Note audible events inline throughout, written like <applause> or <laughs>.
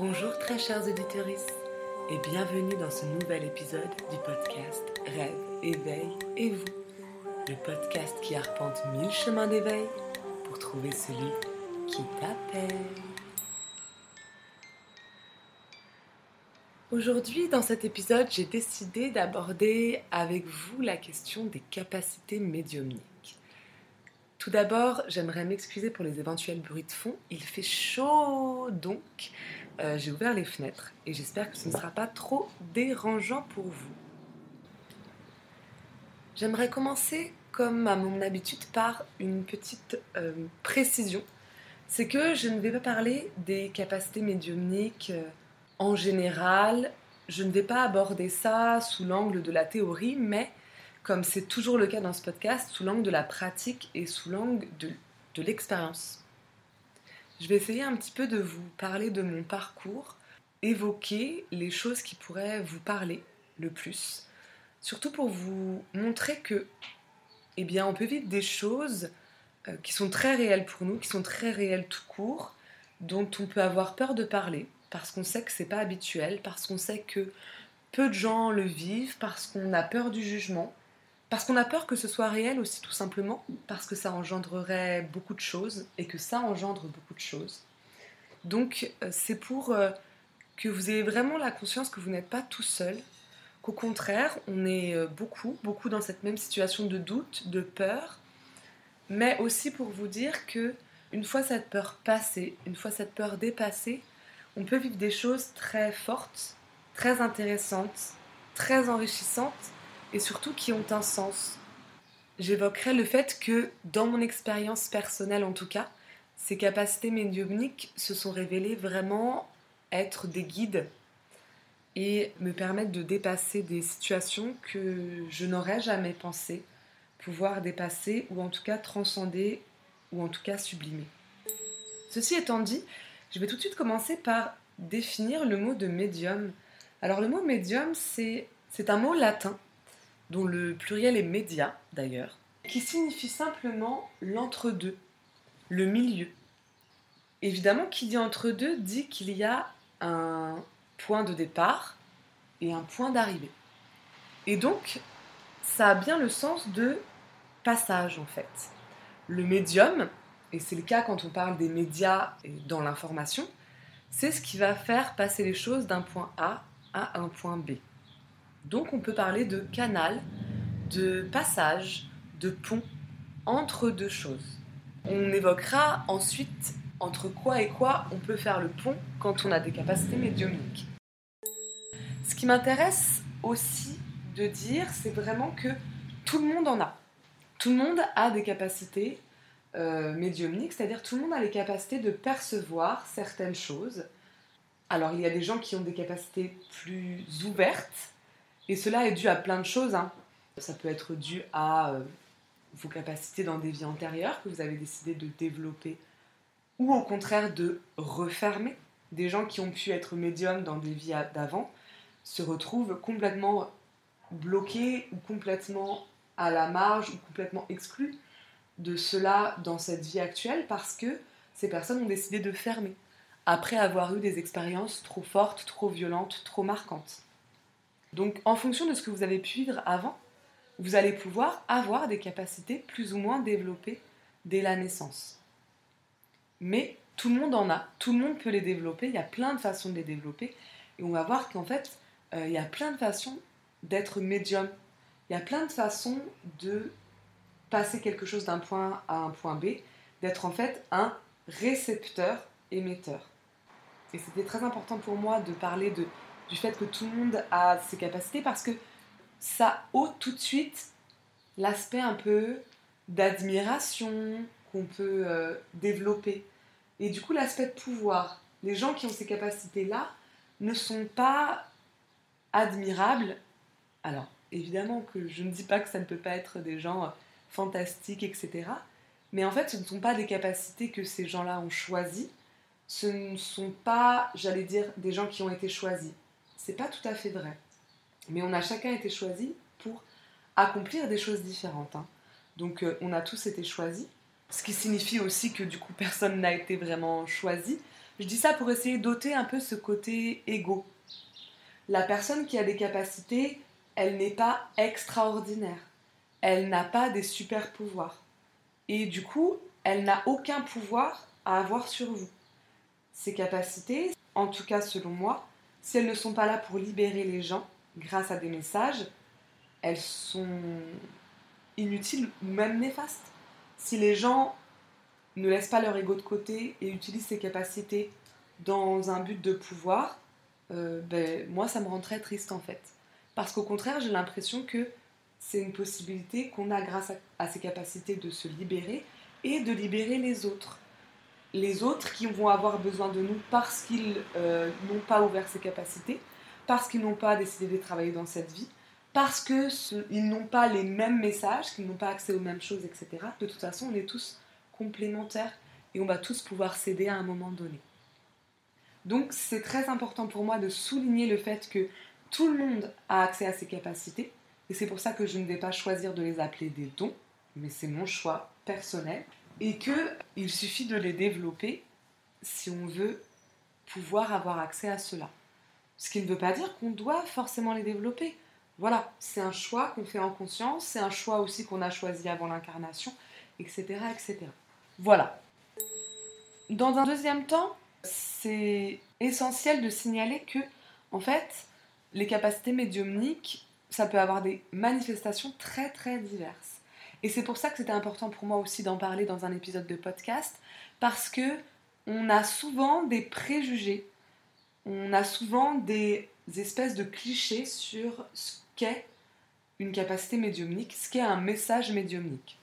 Bonjour très chers auditeurs et bienvenue dans ce nouvel épisode du podcast Rêve, éveil et vous. Le podcast qui arpente mille chemins d'éveil pour trouver celui qui t'appelle. Aujourd'hui, dans cet épisode, j'ai décidé d'aborder avec vous la question des capacités médiumniques. Tout d'abord, j'aimerais m'excuser pour les éventuels bruits de fond. Il fait chaud donc euh, j'ai ouvert les fenêtres et j'espère que ce ne sera pas trop dérangeant pour vous. J'aimerais commencer, comme à mon habitude, par une petite euh, précision. C'est que je ne vais pas parler des capacités médiumniques euh, en général. Je ne vais pas aborder ça sous l'angle de la théorie, mais comme c'est toujours le cas dans ce podcast, sous l'angle de la pratique et sous l'angle de l'expérience. Je vais essayer un petit peu de vous parler de mon parcours, évoquer les choses qui pourraient vous parler le plus, surtout pour vous montrer que, eh bien, on peut vivre des choses euh, qui sont très réelles pour nous, qui sont très réelles tout court, dont on peut avoir peur de parler, parce qu'on sait que c'est pas habituel, parce qu'on sait que peu de gens le vivent, parce qu'on a peur du jugement, parce qu'on a peur que ce soit réel aussi tout simplement, parce que ça engendrerait beaucoup de choses et que ça engendre beaucoup de choses. Donc euh, c'est pour euh, que vous ayez vraiment la conscience que vous n'êtes pas tout seul, qu'au contraire, on est euh, beaucoup, beaucoup dans cette même situation de doute, de peur, mais aussi pour vous dire que une fois cette peur passée, une fois cette peur dépassée, on peut vivre des choses très fortes, très intéressantes, très enrichissantes et surtout qui ont un sens. J'évoquerai le fait que, dans mon expérience personnelle en tout cas, ces capacités médiumniques se sont révélées vraiment être des guides et me permettre de dépasser des situations que je n'aurais jamais pensé pouvoir dépasser ou en tout cas transcender ou en tout cas sublimer. Ceci étant dit, je vais tout de suite commencer par définir le mot de médium. Alors le mot médium, c'est un mot latin dont le pluriel est média d'ailleurs, qui signifie simplement l'entre-deux, le milieu. Évidemment, qui dit entre-deux dit qu'il y a un point de départ et un point d'arrivée. Et donc, ça a bien le sens de passage en fait. Le médium, et c'est le cas quand on parle des médias et dans l'information, c'est ce qui va faire passer les choses d'un point A à un point B. Donc on peut parler de canal, de passage, de pont entre deux choses. On évoquera ensuite entre quoi et quoi on peut faire le pont quand on a des capacités médiumniques. Ce qui m'intéresse aussi de dire, c'est vraiment que tout le monde en a. Tout le monde a des capacités euh, médiumniques, c'est-à-dire tout le monde a les capacités de percevoir certaines choses. Alors il y a des gens qui ont des capacités plus ouvertes, et cela est dû à plein de choses. Hein. Ça peut être dû à euh, vos capacités dans des vies antérieures que vous avez décidé de développer ou au contraire de refermer. Des gens qui ont pu être médiums dans des vies d'avant se retrouvent complètement bloqués ou complètement à la marge ou complètement exclus de cela dans cette vie actuelle parce que ces personnes ont décidé de fermer après avoir eu des expériences trop fortes, trop violentes, trop marquantes. Donc en fonction de ce que vous avez pu vivre avant, vous allez pouvoir avoir des capacités plus ou moins développées dès la naissance. Mais tout le monde en a, tout le monde peut les développer, il y a plein de façons de les développer, et on va voir qu'en fait, euh, il y a plein de façons d'être médium, il y a plein de façons de passer quelque chose d'un point A à un point B, d'être en fait un récepteur émetteur. Et c'était très important pour moi de parler de du fait que tout le monde a ses capacités parce que ça ôte tout de suite l'aspect un peu d'admiration qu'on peut euh, développer. Et du coup, l'aspect de pouvoir. Les gens qui ont ces capacités-là ne sont pas admirables. Alors, évidemment que je ne dis pas que ça ne peut pas être des gens euh, fantastiques, etc. Mais en fait, ce ne sont pas des capacités que ces gens-là ont choisies. Ce ne sont pas, j'allais dire, des gens qui ont été choisis c'est pas tout à fait vrai. Mais on a chacun été choisi pour accomplir des choses différentes. Hein. Donc euh, on a tous été choisis, ce qui signifie aussi que du coup <laughs> personne n'a été vraiment choisi, Je dis ça pour essayer d'ôter un peu ce côté égo. La personne qui a des capacités, elle n'est pas extraordinaire. Elle n'a pas des super pouvoirs. Et du coup, elle n'a aucun pouvoir à avoir sur vous. Ses capacités, en tout cas selon moi, si elles ne sont pas là pour libérer les gens grâce à des messages, elles sont inutiles ou même néfastes. Si les gens ne laissent pas leur ego de côté et utilisent ces capacités dans un but de pouvoir, euh, ben, moi ça me rend très triste en fait. Parce qu'au contraire, j'ai l'impression que c'est une possibilité qu'on a grâce à, ces capacités de se libérer et de libérer les autres. Les autres qui vont avoir besoin de nous parce qu'ils euh, n'ont pas ouvert ces capacités, parce qu'ils n'ont pas décidé de travailler dans cette vie, parce qu'ils n'ont pas les mêmes messages, qu'ils n'ont pas accès aux mêmes choses, etc. De toute façon, on est tous complémentaires et on va tous pouvoir s'aider à un moment donné. Donc c'est très important pour moi de souligner le fait que tout le monde a accès à ces capacités et c'est pour ça que je ne vais pas choisir de les appeler des dons, mais c'est mon choix personnel et qu'il suffit de les développer si on veut pouvoir avoir accès à cela. Ce qui ne veut pas dire qu'on doit forcément les développer. Voilà, c'est un choix qu'on fait en conscience, c'est un choix aussi qu'on a choisi avant l'incarnation, etc., etc. Voilà. Dans un deuxième temps, c'est essentiel de signaler que, en fait, les capacités médiumniques, ça peut avoir des manifestations très très diverses. Et c'est pour ça que c'était important pour moi aussi d'en parler dans un épisode de podcast, parce que on a souvent des préjugés, on a souvent des espèces de clichés sur ce qu'est une capacité médiumnique, ce qu'est un message médiumnique.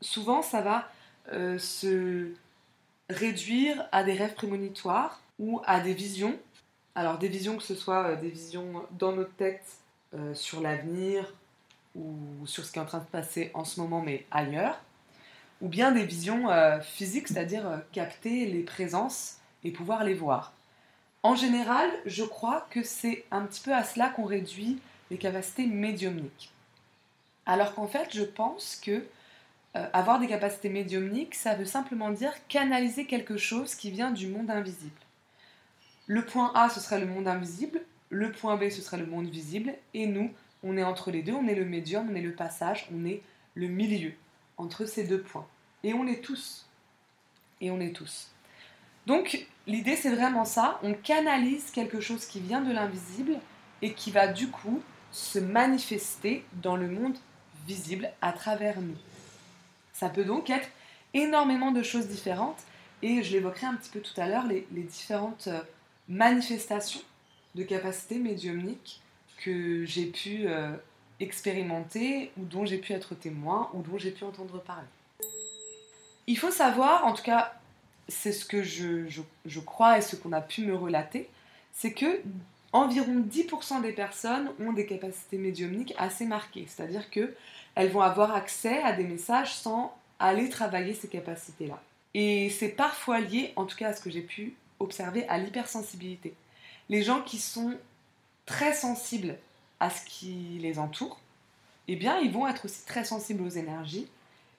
Souvent, ça va euh, se réduire à des rêves prémonitoires ou à des visions. Alors des visions que ce soit euh, des visions dans notre tête euh, sur l'avenir ou sur ce qui est en train de passer en ce moment mais ailleurs, ou bien des visions physiques, c'est-à-dire capter les présences et pouvoir les voir. En général, je crois que c'est un petit peu à cela qu'on réduit les capacités médiumniques. Alors qu'en fait, je pense que euh, avoir des capacités médiumniques, ça veut simplement dire canaliser quelque chose qui vient du monde invisible. Le point A, ce serait le monde invisible, le point B, ce serait le monde visible, et nous, on est entre les deux, on est le médium, on est le passage, on est le milieu entre ces deux points. Et on est tous. Et on est tous. Donc, l'idée, c'est vraiment ça, on canalise quelque chose qui vient de l'invisible et qui va du coup se manifester dans le monde visible à travers nous. Ça peut donc être énormément de choses différentes et je l'évoquerai un petit peu tout à l'heure, les, différentes euh, manifestations de capacités médiumniques que j'ai pu euh, expérimenter ou dont j'ai pu être témoin ou dont j'ai pu entendre parler. Il faut savoir, en tout cas c'est ce que je, crois et ce qu'on a pu me relater, c'est que environ 10% des personnes ont des capacités médiumniques assez marquées, c'est-à-dire que elles vont avoir accès à des messages sans aller travailler ces capacités-là. Et c'est parfois lié, en tout cas à ce que j'ai pu observer, à l'hypersensibilité. Les gens qui sont très sensibles à ce qui les entoure, eh bien, ils vont être aussi très sensibles aux énergies.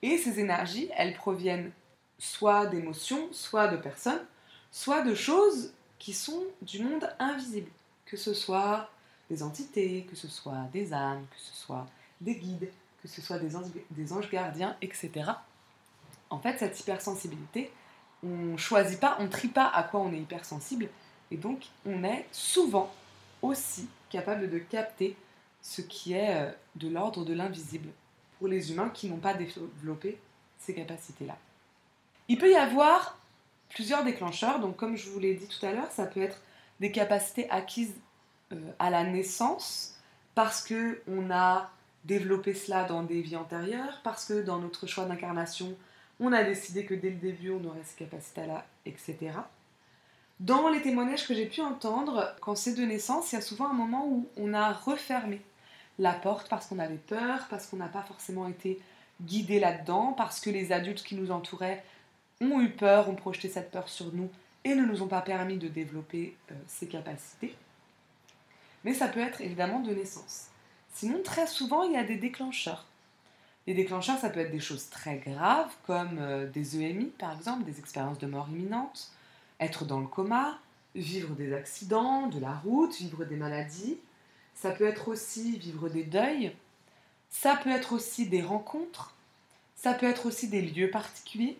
Et ces énergies, elles proviennent soit d'émotions, soit de personnes, soit de choses qui sont du monde invisible. Que ce soit des entités, que ce soit des âmes, que ce soit des guides, que ce soit des anges, gardiens, etc. En fait, cette hypersensibilité, on choisit pas, on trie pas à quoi on est hypersensible, et donc on est souvent aussi capable de capter ce qui est euh, de l'ordre de l'invisible pour les humains qui n'ont pas développé ces capacités-là. Il peut y avoir plusieurs déclencheurs, donc comme je vous l'ai dit tout à l'heure, ça peut être des capacités acquises euh, à la naissance parce que on a développer cela dans des vies antérieures, parce que dans notre choix d'incarnation, on a décidé que dès le début, on aurait ces capacités-là, etc. Dans les témoignages que j'ai pu entendre, quand c'est de naissance, il y a souvent un moment où on a refermé la porte parce qu'on avait peur, parce qu'on n'a pas forcément été guidé là-dedans, parce que les adultes qui nous entouraient ont eu peur, ont projeté cette peur sur nous et ne nous ont pas permis de développer euh, ces capacités. Mais ça peut être évidemment de naissance. Sinon, très souvent, il y a des déclencheurs. Les déclencheurs, ça peut être des choses très graves, comme euh, des EMI, par exemple, des expériences de mort imminente. Être dans le coma, vivre des accidents, de la route, vivre des maladies. Ça peut être aussi vivre des deuils. Ça peut être aussi des rencontres. Ça peut être aussi des lieux particuliers.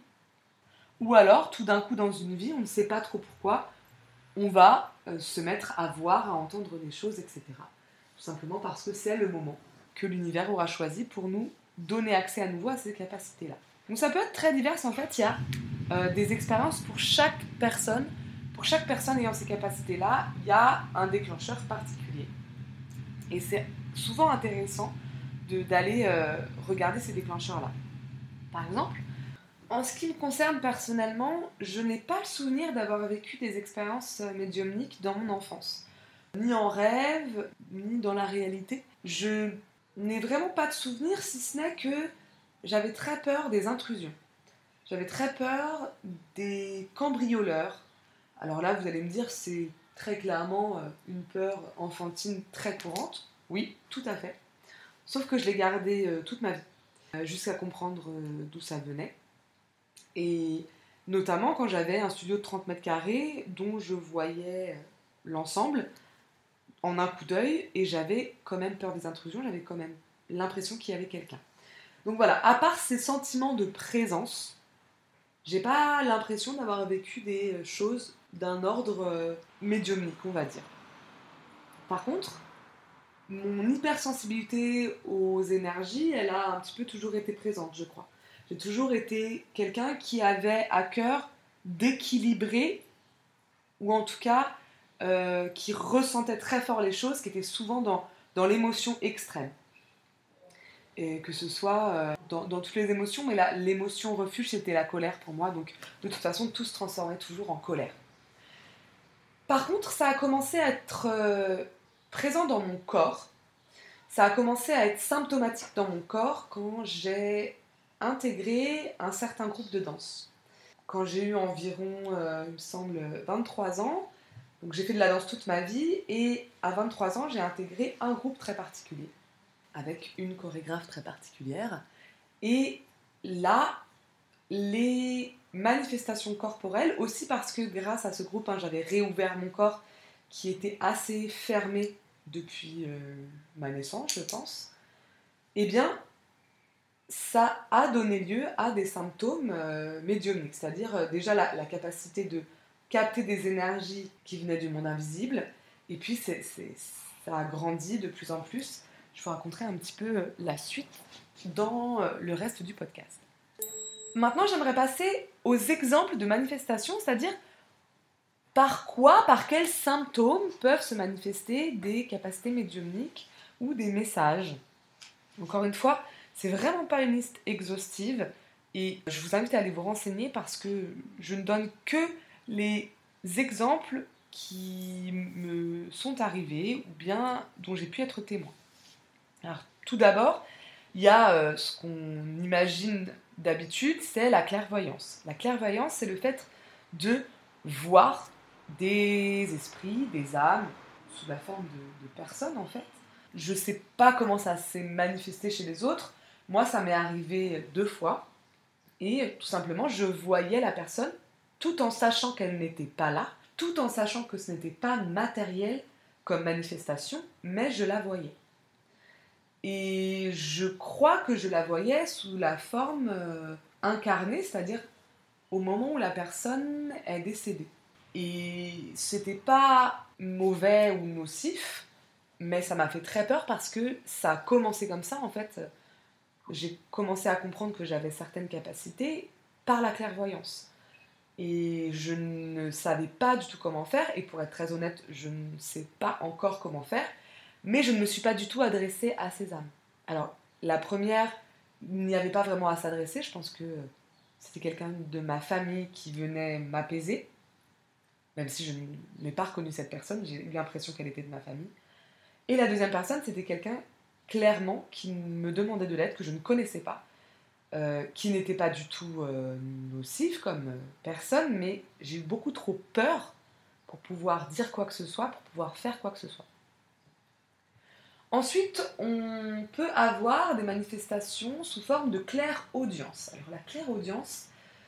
Ou alors, tout d'un coup dans une vie, on ne sait pas trop pourquoi, on va euh, se mettre à voir, à entendre des choses, etc. Tout simplement parce que c'est le moment que l'univers aura choisi pour nous donner accès à nouveau à ces capacités-là. Donc ça peut être très divers, en fait, il y a euh, des expériences pour chaque personne. Pour chaque personne ayant ces capacités-là, il y a un déclencheur particulier. Et c'est souvent intéressant d'aller euh, regarder ces déclencheurs-là. Par exemple, en ce qui me concerne personnellement, je n'ai pas le souvenir d'avoir vécu des expériences euh, médiumniques dans mon enfance. Ni en rêve, ni dans la réalité. Je n'ai vraiment pas de souvenir, si ce n'est que j'avais très peur des intrusions. J'avais très peur des cambrioleurs. Alors là, vous allez me dire, c'est très clairement euh, une peur enfantine très courante. Oui, tout à fait. Sauf que je l'ai gardée euh, toute ma vie, jusqu'à comprendre d'où ça venait. Et notamment quand j'avais un studio de 30 mètres carrés dont je voyais l'ensemble en un coup d'œil et j'avais quand même peur des intrusions, j'avais quand même l'impression qu'il y avait quelqu'un. Donc voilà, à part ces sentiments de présence, j'ai pas l'impression d'avoir vécu des choses d'un ordre euh, médiumnique, on va dire. Par contre, mon hypersensibilité aux énergies, elle a un petit peu toujours été présente, je crois. J'ai toujours été quelqu'un qui avait à cœur d'équilibrer, ou en tout cas euh, qui ressentait très fort les choses, qui était souvent dans l'émotion extrême. Et que ce soit euh, dans, toutes les émotions, mais l'émotion refuge, c'était la colère pour moi, donc de toute façon, tout se transformait toujours en colère. Par contre, ça a commencé à être euh, présent dans mon corps, ça a commencé à être symptomatique dans mon corps quand j'ai intégré un certain groupe de danse. Quand j'ai eu environ, euh, il me semble, 23 ans, donc j'ai fait de la danse toute ma vie, et à 23 ans, j'ai intégré un groupe très particulier, avec une chorégraphe très particulière. Et là, les manifestations corporelles, aussi parce que grâce à ce groupe, hein, j'avais réouvert mon corps qui était assez fermé depuis euh, ma naissance, je pense, eh bien, ça a donné lieu à des symptômes euh, médiumniques, c'est-à-dire euh, déjà la, capacité de capter des énergies qui venaient du monde invisible, et puis ça a grandi de plus en plus. Je vous raconterai un petit peu euh, la suite dans le reste du podcast. Maintenant, j'aimerais passer aux exemples de manifestations, c'est-à-dire par quoi, par quels symptômes peuvent se manifester des capacités médiumniques ou des messages. Encore une fois, c'est vraiment pas une liste exhaustive et je vous invite à aller vous renseigner parce que je ne donne que les exemples qui me sont arrivés ou bien dont j'ai pu être témoin. Alors, tout d'abord, il y a euh, ce qu'on imagine d'habitude, c'est la clairvoyance. La clairvoyance, c'est le fait de voir des esprits, des âmes, sous la forme de, de personnes en fait. Je ne sais pas comment ça s'est manifesté chez les autres, moi, ça m'est arrivé deux fois. Et tout simplement, je voyais la personne tout en sachant qu'elle n'était pas là, tout en sachant que ce n'était pas matériel comme manifestation, mais je la voyais. Et je crois que je la voyais sous la forme euh, incarnée, c'est-à-dire au moment où la personne est décédée. Et c'était pas mauvais ou nocif, mais ça m'a fait très peur parce que ça a commencé comme ça en fait j'ai commencé à comprendre que j'avais certaines capacités par la clairvoyance. Et je ne savais pas du tout comment faire, et pour être très honnête, je ne sais pas encore comment faire, mais je ne me suis pas du tout adressée à ces âmes. Alors, la première, il n'y avait pas vraiment à s'adresser, je pense que c'était quelqu'un de ma famille qui venait m'apaiser, même si je n'ai pas reconnu cette personne, j'ai eu l'impression qu'elle était de ma famille. Et la deuxième personne, c'était quelqu'un clairement qui me demandait de l'aide, que je ne connaissais pas, euh, qui n'était pas du tout euh, nocif comme euh, personne, mais j'ai eu beaucoup trop peur pour pouvoir dire quoi que ce soit, pour pouvoir faire quoi que ce soit. Ensuite, on peut avoir des manifestations sous forme de claire audience. Alors la claire audience,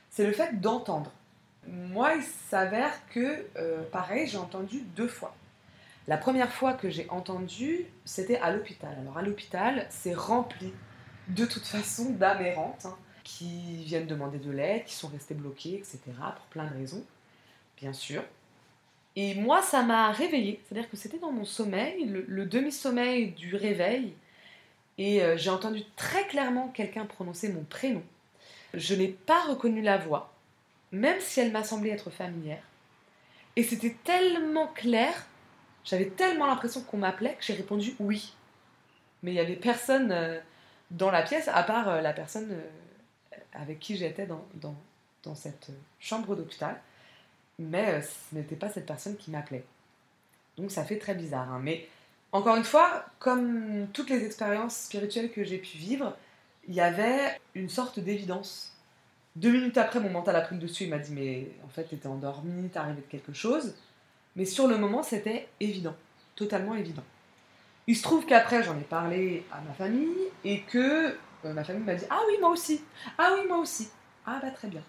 c'est le fait d'entendre. moi, il s'avère que, euh, pareil, j'ai entendu deux fois. La première fois que j'ai entendu, c'était à l'hôpital. Alors à l'hôpital, c'est rempli de toute façon d'âmes errantes hein, qui viennent demander de l'aide, qui sont restées bloquées, etc. pour plein de raisons, bien sûr. Et moi, ça m'a réveillée. C'est-à-dire que c'était dans mon sommeil, le, demi-sommeil du réveil. Et euh, j'ai entendu très clairement quelqu'un prononcer mon prénom. Je n'ai pas reconnu la voix, même si elle m'a semblé être familière. Et c'était tellement clair, j'avais tellement l'impression qu'on m'appelait que j'ai répondu oui. Mais il n'y avait personne euh, dans la pièce, à part euh, la personne avec qui j'étais dans, cette chambre d'hôpital mais euh, ce n'était pas cette personne qui m'appelait. Donc ça fait très bizarre. Hein. Mais encore une fois, comme toutes les expériences spirituelles que j'ai pu vivre, il y avait une sorte d'évidence. Deux minutes après, mon mental a pris le dessus, il m'a dit mais en fait t'étais endormi, t'es arrivé de quelque chose. Mais sur le moment, c'était évident, totalement évident. Il se trouve qu'après, j'en ai parlé à ma famille et que euh, ma famille m'a dit ah oui moi aussi, ah oui moi aussi, ah bah très bien.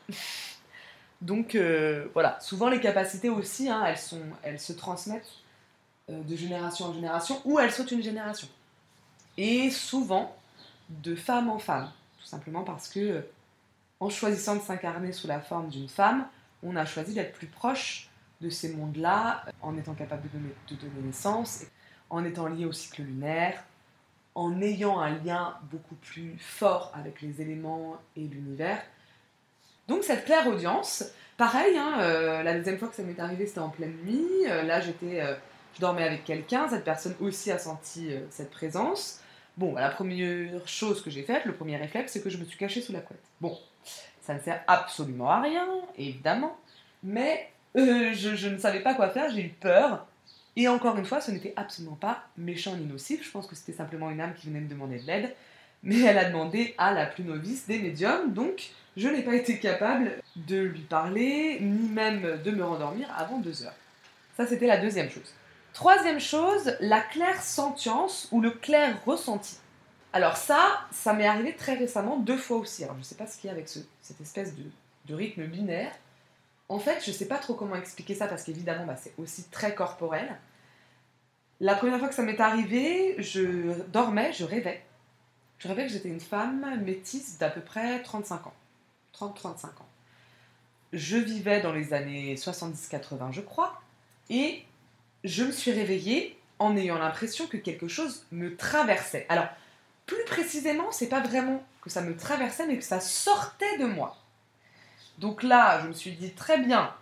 Donc euh, voilà, souvent les capacités aussi, hein, elles, se transmettent euh, de génération en génération ou elles sautent une génération. Et souvent de femme en femme, tout simplement parce que en choisissant de s'incarner sous la forme d'une femme, on a choisi d'être plus proche de ces mondes-là, en étant capable de donner naissance, en étant lié au cycle lunaire, en ayant un lien beaucoup plus fort avec les éléments et l'univers, donc cette claire audience, pareil, hein, euh, la deuxième fois que ça m'est arrivé, c'était en pleine nuit. Euh, là, j'étais, euh, je dormais avec quelqu'un. Cette personne aussi a senti cette présence. Bon, bah, la première chose que j'ai faite, le premier réflexe, c'est que je me suis cachée sous la couette. Bon, ça ne sert absolument à rien, évidemment, mais je, je, ne savais pas quoi faire, j'ai eu peur. Et encore une fois, ce n'était absolument pas méchant ni nocif. Je pense que c'était simplement une âme qui venait me demander de l'aide. Mais elle a demandé à la plus novice des médiums, donc je n'ai pas été capable de lui parler, ni même de me rendormir avant deux heures. Ça, c'était la deuxième chose. Troisième chose, la claire sentience ou le clair ressenti. Alors ça, ça m'est arrivé très récemment, deux fois aussi. Alors je ne sais pas ce qu'il y a avec cette espèce de, rythme binaire. En fait, je ne sais pas trop comment expliquer ça parce qu'évidemment, bah, c'est aussi très corporel. La première fois que ça m'est arrivé, je dormais, je rêvais. Je rêvais que j'étais une femme métisse d'à peu près 35 ans. 30-35 ans. Je vivais dans les années 70-80, je crois, et je me suis réveillée en ayant l'impression que quelque chose me traversait. Alors, plus précisément, c'est pas vraiment que ça me traversait, mais que ça sortait de moi. Donc là, je me suis dit très bien.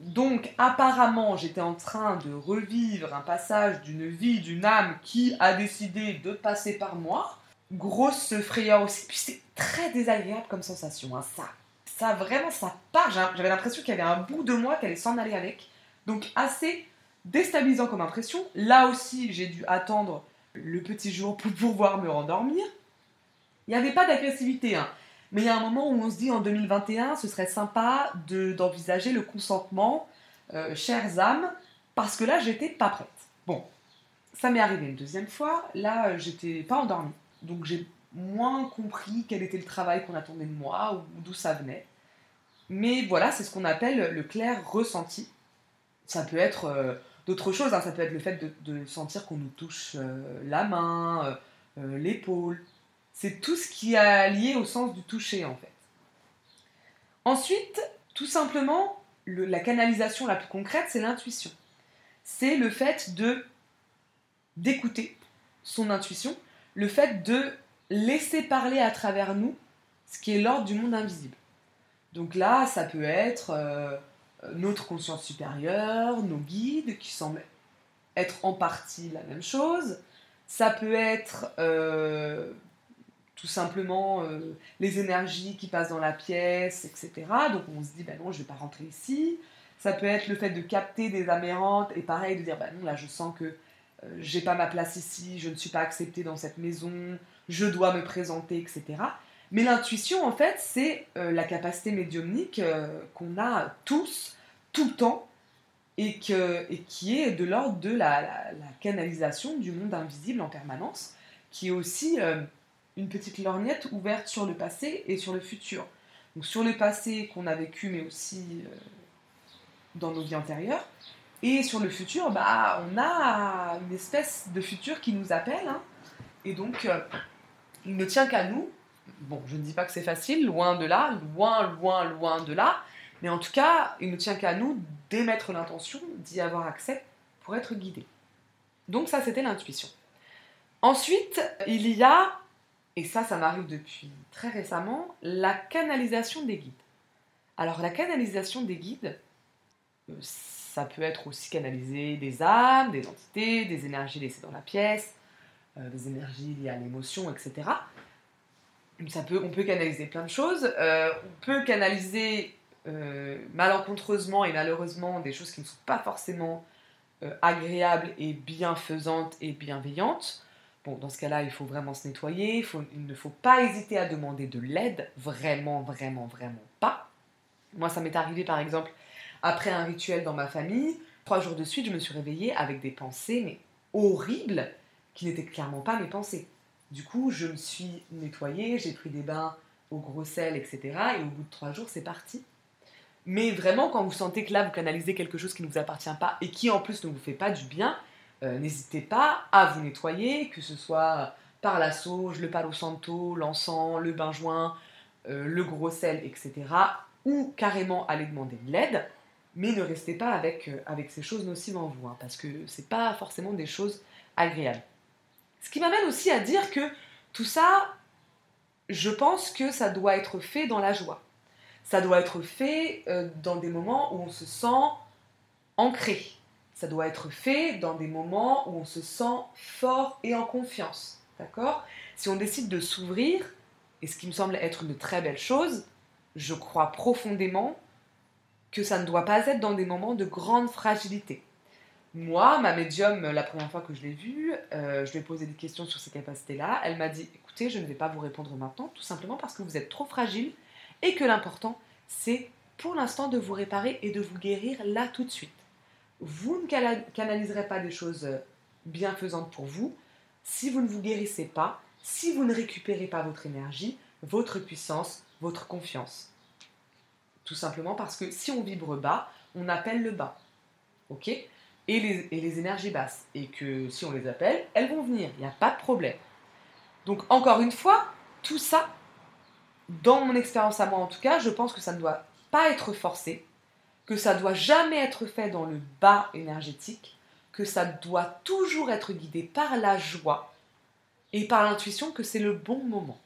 Donc apparemment, j'étais en train de revivre un passage d'une vie, d'une âme qui a décidé de passer par moi grosse frayeur aussi. Puis c'est très désagréable comme sensation. Hein. Ça, ça vraiment, ça part. J'avais l'impression qu'il y avait un bout de moi qui allait s'en aller avec. Donc assez déstabilisant comme impression. Là aussi, j'ai dû attendre le petit jour pour pouvoir me rendormir. Il n'y avait pas d'agressivité, hein. mais il y a un moment où on se dit en 2021, ce serait sympa d'envisager le consentement, euh, chères âmes, parce que là, j'étais pas prête. Bon, ça m'est arrivé une deuxième fois. Là, j'étais pas endormie. Donc j'ai moins compris quel était le travail qu'on attendait de moi ou d'où ça venait. Mais voilà, c'est ce qu'on appelle le clair ressenti. Ça peut être euh, d'autres choses, hein. ça peut être le fait de, sentir qu'on nous touche euh, la main, euh, l'épaule. C'est tout ce qui est lié au sens du toucher en fait. Ensuite, tout simplement, la canalisation la plus concrète, c'est l'intuition. C'est le fait de d'écouter son intuition le fait de laisser parler à travers nous ce qui est l'ordre du monde invisible. Donc là, ça peut être euh, notre conscience supérieure, nos guides, qui semblent être en partie la même chose. Ça peut être euh, tout simplement euh, les énergies qui passent dans la pièce, etc. Donc on se dit, ben non, je ne vais pas rentrer ici. Ça peut être le fait de capter des amérantes et pareil, de dire, ben non, là je sens que j'ai pas ma place ici, je ne suis pas acceptée dans cette maison, je dois me présenter, etc. Mais l'intuition, en fait, c'est euh, la capacité médiumnique euh, qu'on a tous, tout le temps, et, qui est de l'ordre de la, canalisation du monde invisible en permanence, qui est aussi une petite lorgnette ouverte sur le passé et sur le futur. donc sur le passé qu'on a vécu, mais aussi euh, dans nos vies antérieures. Et sur le futur, bah, on a une espèce de futur qui nous appelle. Hein. et donc, euh, il ne tient qu'à nous. Bon, je ne dis pas que c'est facile, loin de là, loin, loin, loin de là. Mais en tout cas, il ne tient qu'à nous d'émettre l'intention d'y avoir accès pour être guidé. Donc ça, c'était l'intuition. Ensuite, il y a, et ça, ça m'arrive depuis très récemment, la canalisation des guides. Alors la canalisation des guides, euh, ça peut être aussi canaliser des âmes, des entités, des énergies laissées dans la pièce, euh, des énergies liées à l'émotion, etc. Ça peut, on peut canaliser plein de choses. Euh, on peut canaliser malencontreusement et malheureusement des choses qui ne sont pas forcément agréables et bienfaisantes et bienveillantes. Bon, dans ce cas-là, il faut vraiment se nettoyer, il, ne faut pas hésiter à demander de l'aide, vraiment, vraiment, vraiment pas. Moi, ça m'est arrivé par exemple après un rituel dans ma famille, trois jours de suite, je me suis réveillée avec des pensées, mais horribles, qui n'étaient clairement pas mes pensées. Du coup, je me suis nettoyée, j'ai pris des bains au gros sel, etc. Et au bout de trois jours, c'est parti. Mais vraiment, quand vous sentez que là, vous canalisez quelque chose qui ne vous appartient pas et qui en plus ne vous fait pas du bien, euh, n'hésitez pas à vous nettoyer, que ce soit par la sauge, le palo santo, l'encens, le bain joint, euh, le gros sel, etc. Ou carrément aller demander de l'aide, mais ne restez pas avec, euh, avec ces choses nocives en vous, hein, parce que ce n'est pas forcément des choses agréables. Ce qui m'amène aussi à dire que tout ça, je pense que ça doit être fait dans la joie. Ça doit être fait dans des moments où on se sent ancré, ça doit être fait dans des moments où on se sent fort et en confiance. D'accord? Si on décide de s'ouvrir, et ce qui me semble être une très belle chose, je crois profondément que ça ne doit pas être dans des moments de grande fragilité. Moi, ma médium, la première fois que je l'ai vue, euh, je lui ai posé des questions sur ces capacités-là. Elle m'a dit écoutez, je ne vais pas vous répondre maintenant, tout simplement parce que vous êtes trop fragile et que l'important, c'est pour l'instant de vous réparer et de vous guérir là tout de suite vous ne canaliserez pas des choses bienfaisantes pour vous si vous ne vous guérissez pas, si vous ne récupérez pas votre énergie, votre puissance, votre confiance. Tout simplement parce que si on vibre bas, on appelle le bas. Ok? Et les, énergies basses. Et que si on les appelle, elles vont venir. Il n'y a pas de problème. Donc encore une fois, tout ça, dans mon expérience à moi en tout cas, je pense que ça ne doit pas être forcé que ça doit jamais être fait dans le bas énergétique, que ça doit toujours être guidé par la joie et par l'intuition que c'est le bon moment.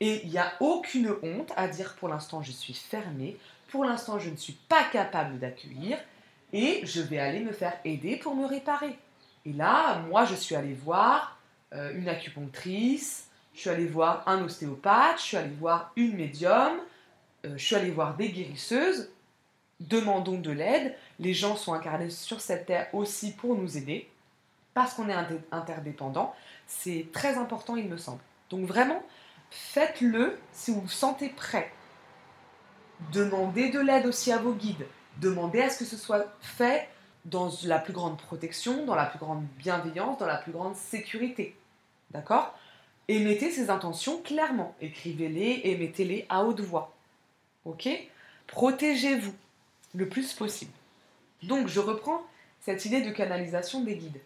Et il n'y a aucune honte à dire pour l'instant je suis fermée, pour l'instant je ne suis pas capable d'accueillir et je vais aller me faire aider pour me réparer. Et là, moi je suis allée voir euh, une acupunctrice, je suis allée voir un ostéopathe, je suis allée voir une médium, euh, je suis allée voir des guérisseuses demandons de l'aide. Les gens sont incarnés sur cette terre aussi pour nous aider, parce qu'on est interdépendants. C'est très important, il me semble. Donc vraiment, faites-le si vous vous sentez prêt. Demandez de l'aide aussi à vos guides. Demandez à ce que ce soit fait dans la plus grande protection, dans la plus grande bienveillance, dans la plus grande sécurité. D'accord? Émettez ces intentions clairement. Écrivez-les, émettez-les à haute voix. Ok? Protégez-vous le plus possible. Donc je reprends cette idée de canalisation des guides.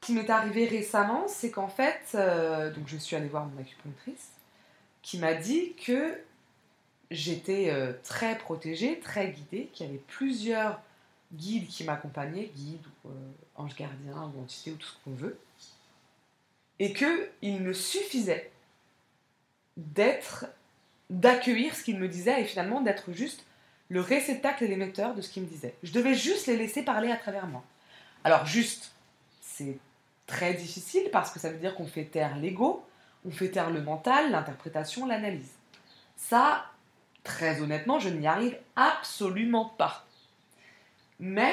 Ce qui m'est arrivé récemment, c'est qu'en fait, euh, donc je suis allée voir mon acupunctrice, qui m'a dit que j'étais euh, très protégée, très guidée, qu'il y avait plusieurs guides qui m'accompagnaient, guides ou euh, anges gardiens ou entités ou tout ce qu'on veut, et qu'il me suffisait d'être, d'accueillir ce qu'il me disait et finalement d'être juste le réceptacle et l'émetteur de ce qu'il me disait. Je devais juste les laisser parler à travers moi. Alors juste, c'est très difficile parce que ça veut dire qu'on fait taire l'ego, on fait taire le mental, l'interprétation, l'analyse. Ça, très honnêtement, je n'y arrive absolument pas. Mais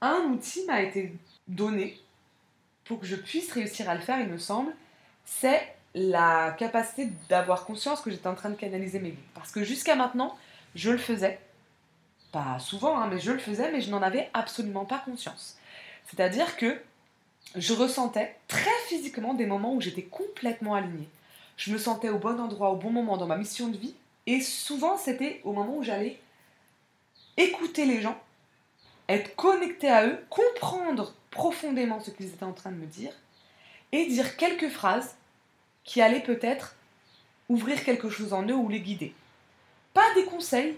un outil m'a été donné pour que je puisse réussir à le faire, il me semble, c'est la capacité d'avoir conscience que j'étais en train de canaliser mes vies. Parce que jusqu'à maintenant, je le faisais, pas souvent, hein, mais je le faisais, mais je n'en avais absolument pas conscience. C'est-à-dire que je ressentais très physiquement des moments où j'étais complètement alignée. Je me sentais au bon endroit, au bon moment dans ma mission de vie, Et souvent, c'était au moment où j'allais écouter les gens, être connecté à eux, comprendre profondément ce qu'ils étaient en train de me dire, et dire quelques phrases qui allaient peut-être ouvrir quelque chose en eux ou les guider. Pas des conseils,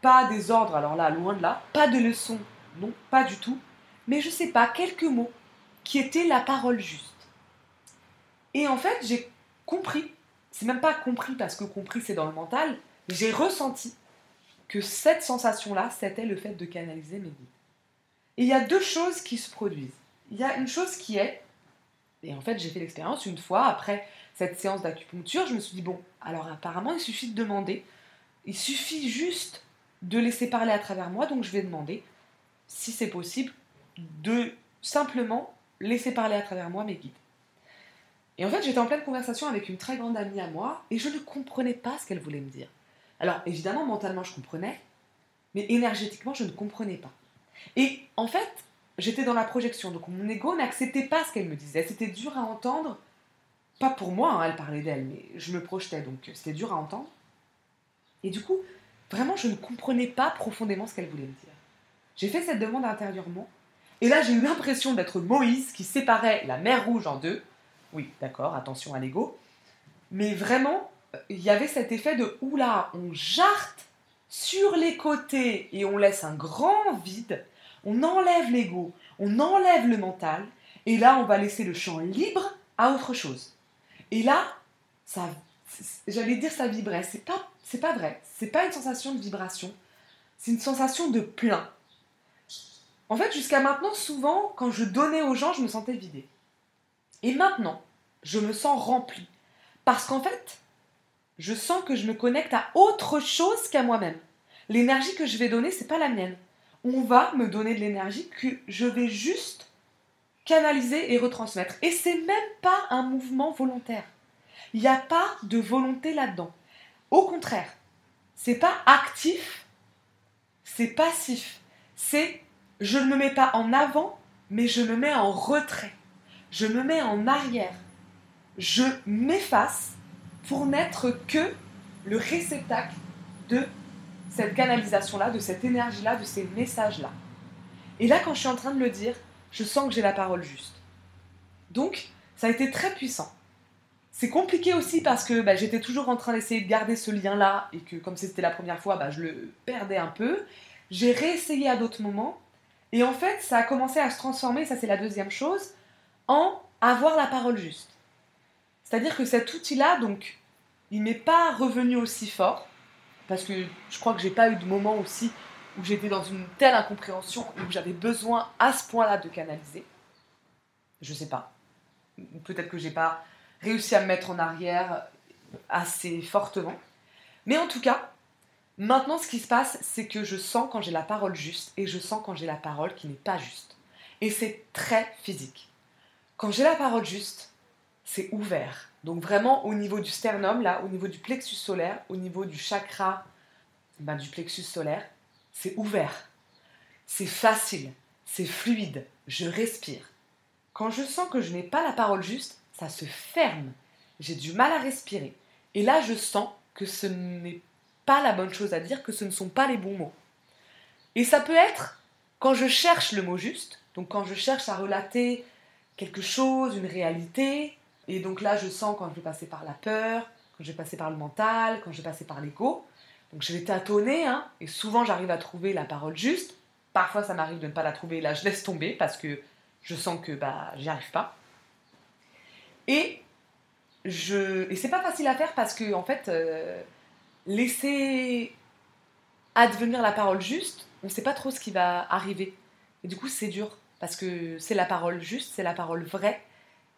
pas des ordres, alors là, loin de là, pas de leçons, non, pas du tout, mais je sais pas, quelques mots qui étaient la parole juste. Et en fait, j'ai compris, c'est même pas compris parce que compris c'est dans le mental, j'ai ressenti que cette sensation-là, c'était le fait de canaliser mes guides. Et il y a deux choses qui se produisent. Il y a une chose qui est, et en fait j'ai fait l'expérience une fois après cette séance d'acupuncture, je me suis dit, bon, alors apparemment il suffit de demander, il suffit juste de laisser parler à travers moi, donc je vais demander si c'est possible de simplement laisser parler à travers moi mes guides. Et en fait, j'étais en pleine conversation avec une très grande amie à moi et je ne comprenais pas ce qu'elle voulait me dire. Alors, évidemment, mentalement, je comprenais, mais énergétiquement, je ne comprenais pas. Et en fait, j'étais dans la projection, donc mon ego n'acceptait pas ce qu'elle me disait. C'était dur à entendre, pas pour moi, hein, elle parlait d'elle, mais je me projetais, donc c'était dur à entendre. Et du coup, vraiment, je ne comprenais pas profondément ce qu'elle voulait me dire. J'ai fait cette demande intérieurement, et là, j'ai eu l'impression d'être Moïse qui séparait la mer Rouge en deux. Oui, d'accord, attention à l'ego. Mais vraiment, il y avait cet effet de oula, on jarte sur les côtés et on laisse un grand vide. On enlève l'ego, on enlève le mental, et là, on va laisser le champ libre à autre chose. Et là, ça, j'allais dire ça vibrait. C'est pas, c'est pas vrai. C'est pas une sensation de vibration. C'est une sensation de plein. En fait, jusqu'à maintenant, souvent, quand je donnais aux gens, je me sentais vidée. Et maintenant, je me sens remplie. Parce qu'en fait, je sens que je me connecte à autre chose qu'à moi-même. L'énergie que je vais donner, c'est pas la mienne. On va me donner de l'énergie que je vais juste canaliser et retransmettre. Et c'est même pas un mouvement volontaire. Il n'y a pas de volonté là-dedans. Au contraire, c'est pas actif, c'est passif. C'est je ne me mets pas en avant, mais je me mets en retrait. Je me mets en arrière. Je m'efface pour n'être que le réceptacle de cette canalisation-là, de cette énergie-là, de ces messages-là. Et là, quand je suis en train de le dire, je sens que j'ai la parole juste. Donc, ça a été très puissant. C'est compliqué aussi parce que bah, j'étais toujours en train d'essayer de garder ce lien-là et que comme c'était la première fois, bah, je le perdais un peu. J'ai réessayé à d'autres moments et en fait, ça a commencé à se transformer, ça c'est la deuxième chose, en avoir la parole juste. C'est-à-dire que cet outil-là, donc, il m'est pas revenu aussi fort, parce que je crois que j'ai pas eu de moment aussi où j'étais dans une telle incompréhension, où j'avais besoin à ce point-là de canaliser. Je sais pas. Peut-être que j'ai pas réussi à me mettre en arrière assez fortement. Mais en tout cas, Maintenant, ce qui se passe, c'est que je sens quand j'ai la parole juste et je sens quand j'ai la parole qui n'est pas juste. Et c'est très physique. Quand j'ai la parole juste, c'est ouvert. Donc vraiment au niveau du sternum, là, au niveau du plexus solaire, au niveau du chakra ben, du plexus solaire, c'est ouvert. C'est facile, c'est fluide, je respire. Quand je sens que je n'ai pas la parole juste, ça se ferme. J'ai du mal à respirer. Et là, je sens que ce n'est pas la bonne chose à dire, que ce ne sont pas les bons mots. Et ça peut être quand je cherche le mot juste, donc quand je cherche à relater quelque chose, une réalité, et donc là je sens quand je vais passer par la peur, quand je vais passer par le mental, quand je vais passer par l'ego, donc je vais tâtonner, hein, et souvent j'arrive à trouver la parole juste, parfois ça m'arrive de ne pas la trouver, là je laisse tomber parce que je sens que bah j'y arrive pas. Et je et c'est pas facile à faire parce que en fait euh, laisser advenir la parole juste, on ne sait pas trop ce qui va arriver. Et du coup, c'est dur, parce que c'est la parole juste, c'est la parole vraie.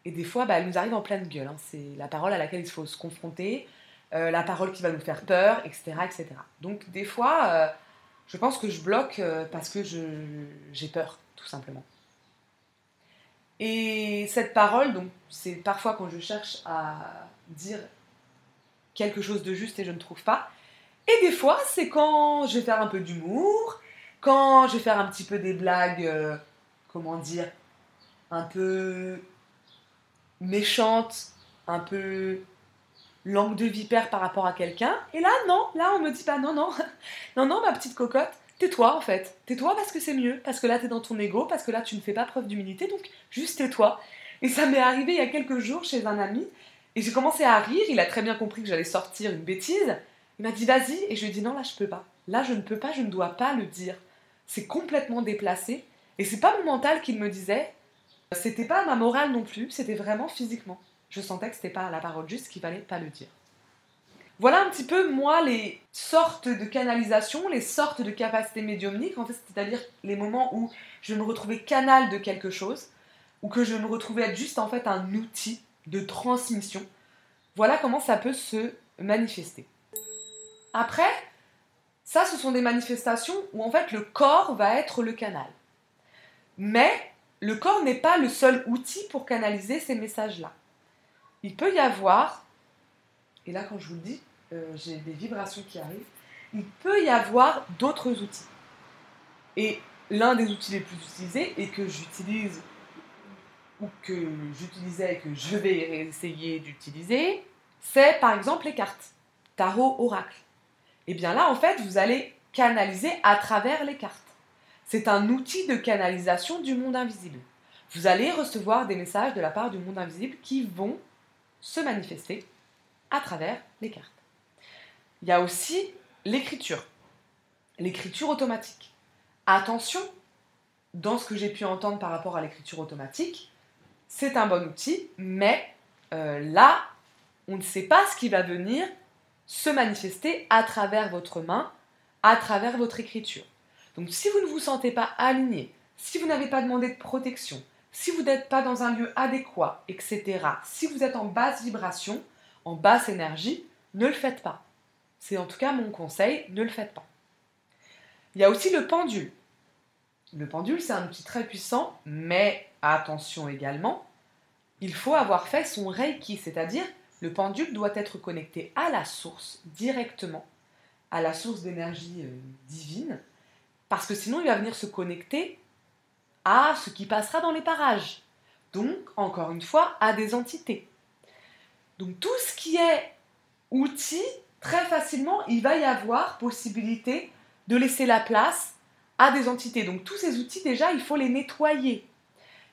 Et des fois, bah, elle nous arrive en pleine gueule. Hein. C'est la parole à laquelle il faut se confronter, euh, la parole qui va nous faire peur, etc. etc. Donc des fois, euh, je pense que je bloque euh, parce que j'ai peur, tout simplement. Et cette parole, donc, c'est parfois quand je cherche à dire quelque chose de juste et je ne trouve pas. Et des fois, c'est quand je vais faire un peu d'humour, quand je vais faire un petit peu des blagues, euh, comment dire, un peu méchantes, un peu langue de vipère par rapport à quelqu'un. Et là, non, là, on me dit pas non, non, <laughs> non, non, ma petite cocotte, tais-toi en fait. Tais-toi parce que c'est mieux, parce que là, tu es dans ton ego, parce que là, tu ne fais pas preuve d'humilité, donc juste tais-toi. Et ça m'est arrivé il y a quelques jours chez un ami, et j'ai commencé à rire, il a très bien compris que j'allais sortir une bêtise. Il m'a dit vas-y, et je lui ai dit non, là, je peux pas. Là, je ne peux pas, je ne dois pas le dire. C'est complètement déplacé. Et c'est pas mon mental qui me disait, c'était pas ma morale non plus, c'était vraiment physiquement. Je sentais que c'était pas la parole juste, qu'il fallait pas le dire. Voilà un petit peu, moi, les sortes de canalisation, les sortes de capacités médiumniques, en fait, c'est-à-dire les moments où je me retrouvais canal de quelque chose, ou que je me retrouvais juste en fait un outil de transmission. Voilà comment ça peut se manifester. Après, ça, ce sont des manifestations où en fait le corps va être le canal. Mais le corps n'est pas le seul outil pour canaliser ces messages-là. Il peut y avoir, et là quand je vous le dis, euh, j'ai des vibrations qui arrivent, il peut y avoir d'autres outils. Et l'un des outils les plus utilisés et que j'utilise ou que j'utilisais et que je vais essayer d'utiliser, c'est par exemple les cartes. Tarot, oracle. Et eh bien là, en fait, vous allez canaliser à travers les cartes. C'est un outil de canalisation du monde invisible. Vous allez recevoir des messages de la part du monde invisible qui vont se manifester à travers les cartes. Il y a aussi l'écriture, l'écriture automatique. Attention, dans ce que j'ai pu entendre par rapport à l'écriture automatique, c'est un bon outil, mais euh, là, on ne sait pas ce qui va venir se manifester à travers votre main, à travers votre écriture. Donc si vous ne vous sentez pas aligné, si vous n'avez pas demandé de protection, si vous n'êtes pas dans un lieu adéquat, etc., si vous êtes en basse vibration, en basse énergie, ne le faites pas. C'est en tout cas mon conseil, ne le faites pas. Il y a aussi le pendule. Le pendule, c'est un outil très puissant, mais attention également, il faut avoir fait son Reiki, c'est-à-dire le pendule doit être connecté à la source directement, à la source d'énergie euh, divine, parce que sinon il va venir se connecter à ce qui passera dans les parages. Donc, encore une fois, à des entités. Donc tout ce qui est outil, très facilement, il va y avoir possibilité de laisser la place à des entités. Donc tous ces outils, déjà, il faut les nettoyer.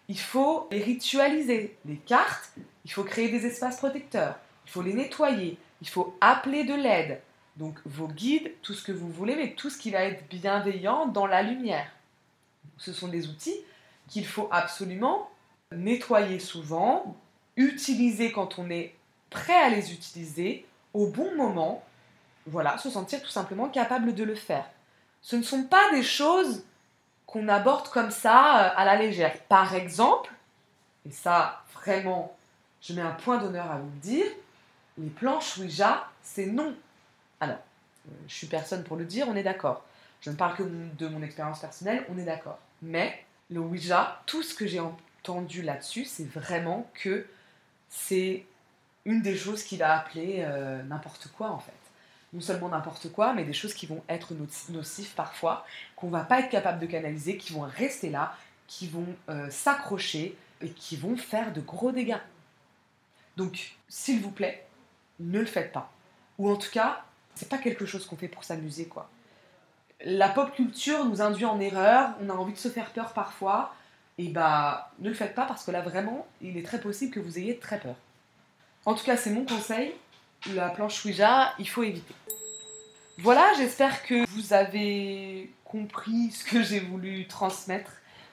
Il faut les ritualiser. Les cartes, il faut créer des espaces protecteurs. Il faut les nettoyer. Il faut appeler de l'aide. Donc vos guides, tout ce que vous voulez, mais tout ce qui va être bienveillant dans la lumière. Ce sont des outils qu'il faut absolument nettoyer souvent, utiliser quand on est prêt à les utiliser, au bon moment. Voilà, se sentir tout simplement capable de le faire. Ce ne sont pas des choses qu'on aborde comme ça euh, à la légère. Par exemple, et ça vraiment, je mets un point d'honneur à vous le dire, les planches Ouija, c'est non. Alors, euh, je suis personne pour le dire, on est d'accord. Je ne parle que de mon expérience personnelle, on est d'accord. Mais le Ouija, tout ce que j'ai entendu là-dessus, c'est vraiment que c'est une des choses qui va appeler euh, n'importe quoi en fait. Non seulement n'importe quoi, mais des choses qui vont être nocives parfois, qu'on va pas être capable de canaliser, qui vont rester là, qui vont euh, s'accrocher et qui vont faire de gros dégâts. Donc, s'il vous plaît, ne le faites pas. Ou en tout cas, c'est pas quelque chose qu'on fait pour s'amuser, quoi. La pop culture nous induit en erreur, on a envie de se faire peur parfois, et bah ne le faites pas parce que là vraiment, il est très possible que vous ayez très peur. En tout cas, c'est mon conseil. La planche Ouija, il faut éviter. Voilà, j'espère que vous avez compris ce que j'ai voulu transmettre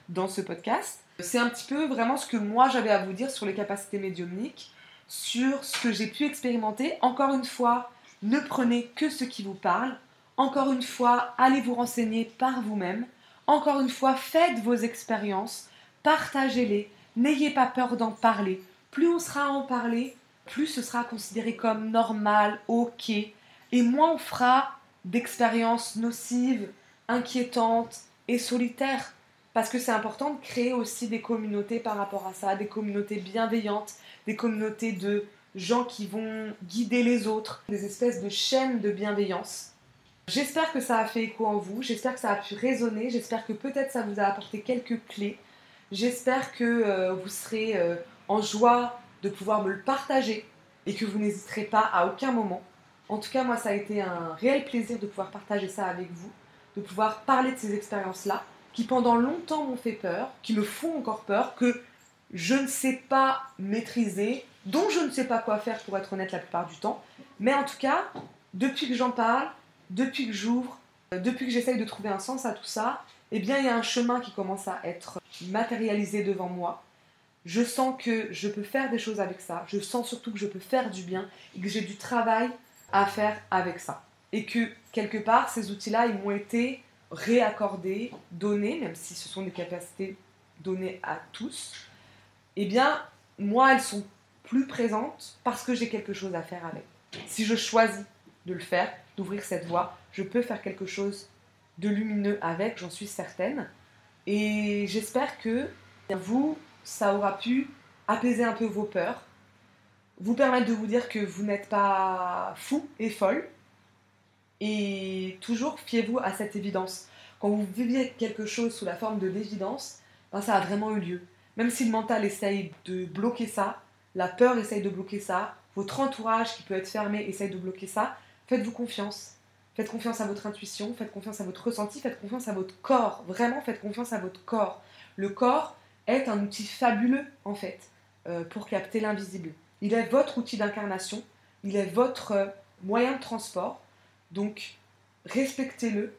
dans ce podcast. C'est un petit peu vraiment ce que moi j'avais à vous dire sur les capacités médiumniques sur ce que j'ai pu expérimenter. Encore une fois, ne prenez que ce qui vous parle. Encore une fois, allez vous renseigner par vous-même. Encore une fois, faites vos expériences, partagez-les, n'ayez pas peur d'en parler. Plus on sera à en parler, plus ce sera considéré comme normal, ok, et moins on fera d'expériences nocives, inquiétantes et solitaires. Parce que c'est important de créer aussi des communautés par rapport à ça, des communautés bienveillantes, des communautés de gens qui vont guider les autres, des espèces de chaînes de bienveillance. J'espère que ça a fait écho en vous, j'espère que ça a pu résonner, j'espère que peut-être ça vous a apporté quelques clés, j'espère que euh, vous serez euh, en joie de pouvoir me le partager. et que vous n'hésiterez pas à aucun moment. En tout cas, moi, ça a été un réel plaisir de pouvoir partager ça avec vous, de pouvoir parler de ces expériences-là, qui pendant longtemps m'ont fait peur, qui me font encore peur, que je ne sais pas maîtriser, dont je ne sais pas quoi faire pour être honnête la plupart du temps. Mais en tout cas, depuis que j'en parle, depuis que j'ouvre, euh, depuis que j'essaye de trouver un sens à tout ça, eh bien, il y a un chemin qui commence à être matérialisé devant moi. Je sens que je peux faire des choses avec ça. Je sens surtout que je peux faire du bien et que j'ai du travail à faire avec ça. Et que quelque part, ces outils-là, ils m'ont été réaccordés, donnés, même si ce sont des capacités données à tous. Eh bien, moi, elles sont plus présentes parce que j'ai quelque chose à faire avec. Si je choisis de le faire, d'ouvrir cette voie, je peux faire quelque chose de lumineux avec, j'en suis certaine. Et j'espère que vous, ça aura pu apaiser un peu vos peurs, vous permettre de vous dire que vous n'êtes pas fou et folle. Et toujours fiez-vous à cette évidence. Quand vous vivez quelque chose sous la forme de l'évidence, ben ça a vraiment eu lieu. Même si le mental essaye de bloquer ça, la peur essaye de bloquer ça, votre entourage qui peut être fermé essaye de bloquer ça, faites-vous confiance. Faites confiance à votre intuition, faites confiance à votre ressenti, faites confiance à votre corps. Vraiment, faites confiance à votre corps. Le corps est un outil fabuleux, en fait, euh, pour capter l'invisible. Il est votre outil d'incarnation, il est votre euh, moyen de transport. Donc, respectez-le,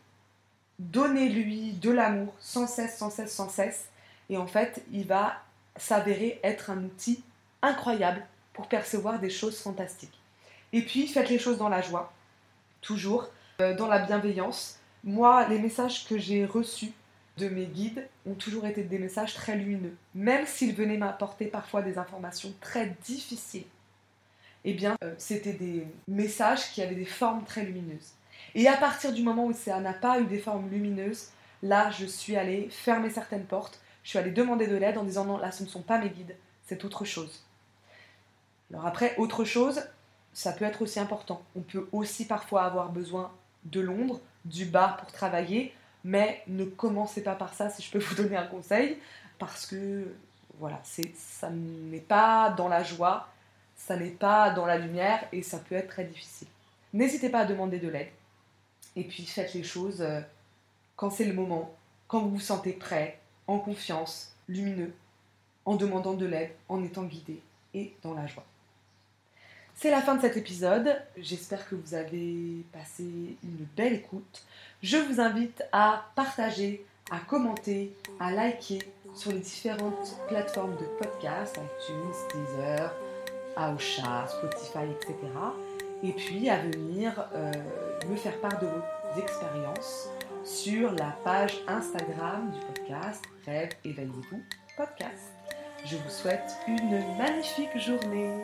donnez-lui de l'amour sans cesse, sans cesse, sans cesse. Et en fait, il va s'avérer être un outil incroyable pour percevoir des choses fantastiques. Et puis, faites les choses dans la joie, toujours. Euh, dans la bienveillance. Moi, les messages que j'ai reçus de mes guides ont toujours été des messages très lumineux. Même s'ils venaient m'apporter parfois des informations très difficiles, eh bien, euh, c'était des messages qui avaient des formes très lumineuses. Et à partir du moment où ça n'a pas eu des formes lumineuses, là, je suis allée fermer certaines portes, je suis allée demander de l'aide en disant non, là, ce ne sont pas mes guides, c'est autre chose. Alors après, autre chose, ça peut être aussi important. On peut aussi parfois avoir besoin de Londres, du bar pour travailler, mais ne commencez pas par ça si je peux vous donner un conseil, parce que voilà, ça n'est pas dans la joie, ça n'est pas dans la lumière et ça peut être très difficile. N'hésitez pas à demander de l'aide et puis faites les choses euh, quand c'est le moment, quand vous vous sentez prêt, en confiance, lumineux, en demandant de l'aide, en étant guidé et dans la joie. C'est la fin de cet épisode. J'espère que vous avez passé une belle écoute. Je vous invite à partager, à commenter, à liker sur les différentes plateformes de podcast, iTunes, Deezer, Aosha, Spotify, etc. Et puis à venir euh, me faire part de vos expériences sur la page Instagram du podcast Rêve, éveillez-vous podcast. Je vous souhaite une magnifique journée.